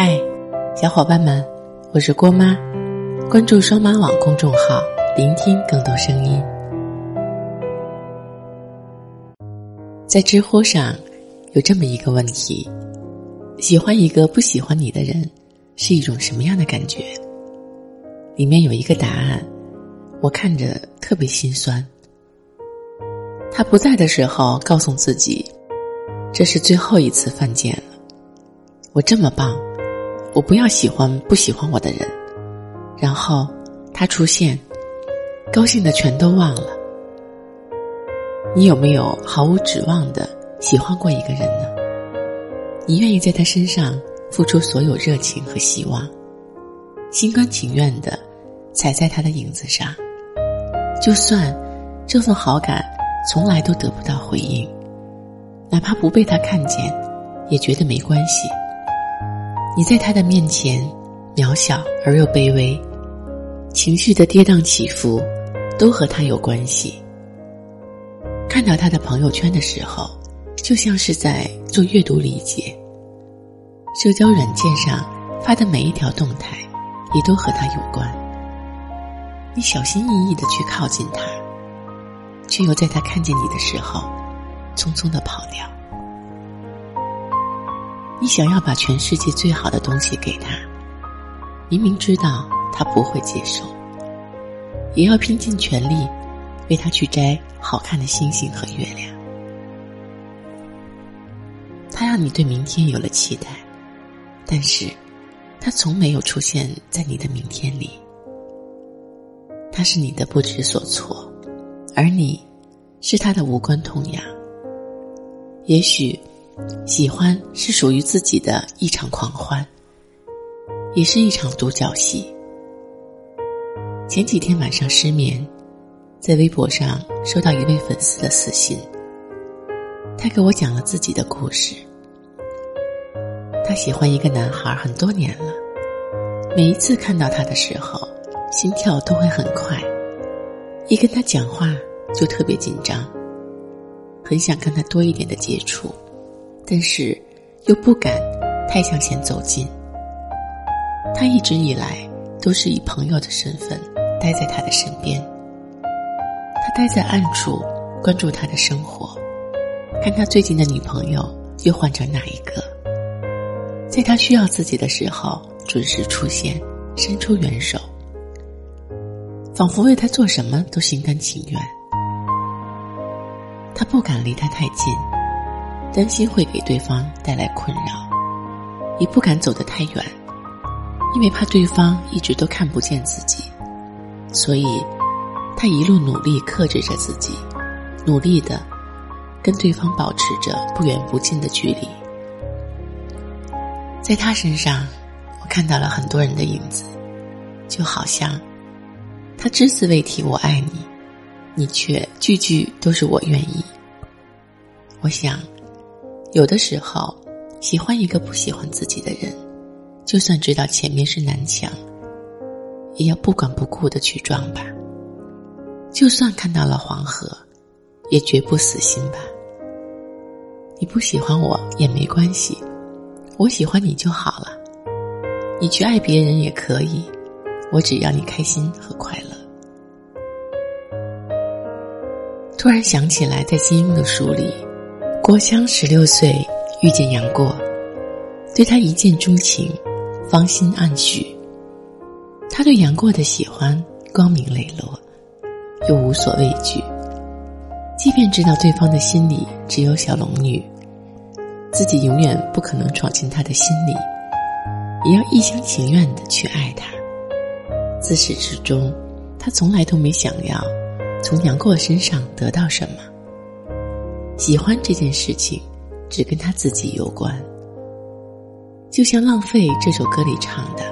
嗨，小伙伴们，我是郭妈，关注双马网公众号，聆听更多声音。在知乎上有这么一个问题：喜欢一个不喜欢你的人，是一种什么样的感觉？里面有一个答案，我看着特别心酸。他不在的时候，告诉自己，这是最后一次犯贱了。我这么棒。我不要喜欢不喜欢我的人，然后他出现，高兴的全都忘了。你有没有毫无指望的喜欢过一个人呢？你愿意在他身上付出所有热情和希望，心甘情愿的踩在他的影子上，就算这份好感从来都得不到回应，哪怕不被他看见，也觉得没关系。你在他的面前，渺小而又卑微，情绪的跌宕起伏，都和他有关系。看到他的朋友圈的时候，就像是在做阅读理解。社交软件上发的每一条动态，也都和他有关。你小心翼翼的去靠近他，却又在他看见你的时候，匆匆的跑掉。你想要把全世界最好的东西给他，明明知道他不会接受，也要拼尽全力为他去摘好看的星星和月亮。他让你对明天有了期待，但是，他从没有出现在你的明天里。他是你的不知所措，而你，是他的无关痛痒。也许。喜欢是属于自己的一场狂欢，也是一场独角戏。前几天晚上失眠，在微博上收到一位粉丝的私信，他给我讲了自己的故事。他喜欢一个男孩很多年了，每一次看到他的时候，心跳都会很快，一跟他讲话就特别紧张，很想跟他多一点的接触。但是，又不敢太向前走近。他一直以来都是以朋友的身份待在他的身边。他待在暗处关注他的生活，看他最近的女朋友又换成哪一个。在他需要自己的时候，准时出现，伸出援手，仿佛为他做什么都心甘情愿。他不敢离他太近。担心会给对方带来困扰，也不敢走得太远，因为怕对方一直都看不见自己，所以，他一路努力克制着自己，努力的跟对方保持着不远不近的距离。在他身上，我看到了很多人的影子，就好像他只字未提“我爱你”，你却句句都是我愿意。我想。有的时候，喜欢一个不喜欢自己的人，就算知道前面是南墙，也要不管不顾的去撞吧。就算看到了黄河，也绝不死心吧。你不喜欢我也没关系，我喜欢你就好了。你去爱别人也可以，我只要你开心和快乐。突然想起来，在金庸的书里。郭襄十六岁遇见杨过，对他一见钟情，芳心暗许。他对杨过的喜欢光明磊落，又无所畏惧。即便知道对方的心里只有小龙女，自己永远不可能闯进他的心里，也要一厢情愿的去爱他。自始至终，他从来都没想要从杨过身上得到什么。喜欢这件事情，只跟他自己有关。就像《浪费》这首歌里唱的：“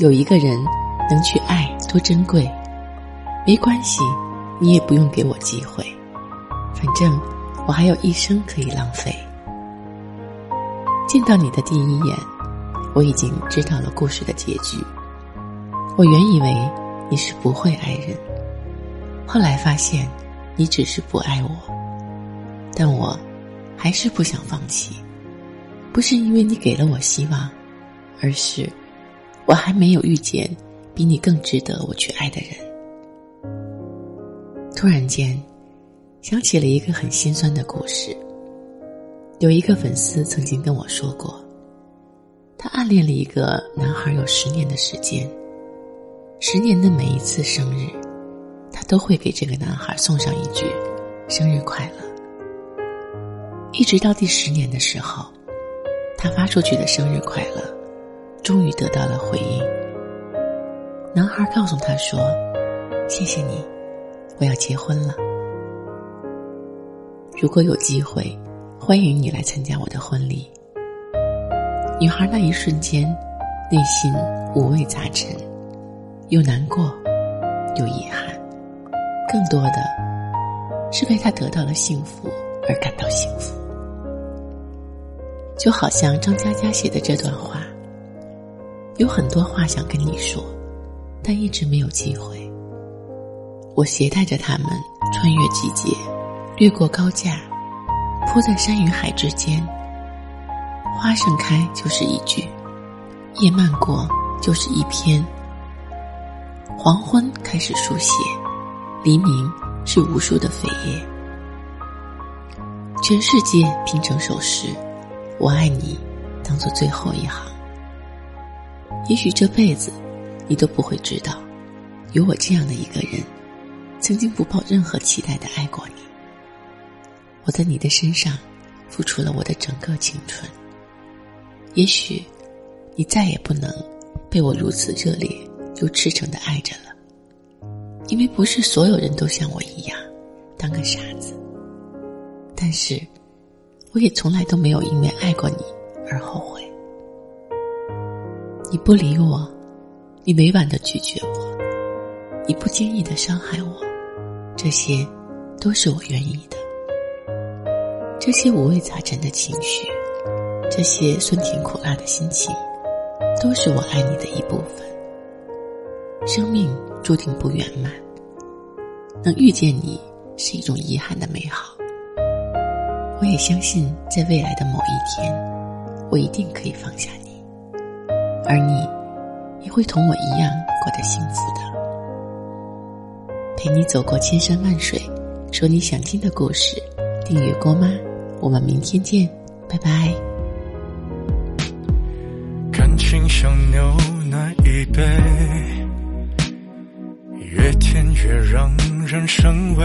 有一个人能去爱，多珍贵。没关系，你也不用给我机会，反正我还有一生可以浪费。”见到你的第一眼，我已经知道了故事的结局。我原以为你是不会爱人，后来发现你只是不爱我。但我，还是不想放弃，不是因为你给了我希望，而是我还没有遇见比你更值得我去爱的人。突然间，想起了一个很心酸的故事。有一个粉丝曾经跟我说过，他暗恋了一个男孩有十年的时间，十年的每一次生日，他都会给这个男孩送上一句“生日快乐”。一直到第十年的时候，他发出去的“生日快乐”，终于得到了回应。男孩告诉他说：“谢谢你，我要结婚了。如果有机会，欢迎你来参加我的婚礼。”女孩那一瞬间，内心五味杂陈，又难过，又遗憾，更多的是为他得到了幸福而感到幸福。就好像张嘉佳写的这段话，有很多话想跟你说，但一直没有机会。我携带着他们穿越季节，掠过高架，铺在山与海之间。花盛开就是一句，叶漫过就是一篇。黄昏开始书写，黎明是无数的扉页。全世界拼成首诗。我爱你，当做最后一行。也许这辈子，你都不会知道，有我这样的一个人，曾经不抱任何期待的爱过你。我在你的身上，付出了我的整个青春。也许，你再也不能被我如此热烈又赤诚的爱着了，因为不是所有人都像我一样，当个傻子。但是。我也从来都没有因为爱过你而后悔。你不理我，你委婉的拒绝我，你不经意的伤害我，这些都是我愿意的。这些五味杂陈的情绪，这些酸甜苦辣的心情，都是我爱你的一部分。生命注定不圆满，能遇见你是一种遗憾的美好。我也相信，在未来的某一天，我一定可以放下你，而你也会同我一样过得幸福的。陪你走过千山万水，说你想听的故事。订阅郭妈，我们明天见，拜拜。感情像牛奶一杯，越甜越让人生畏。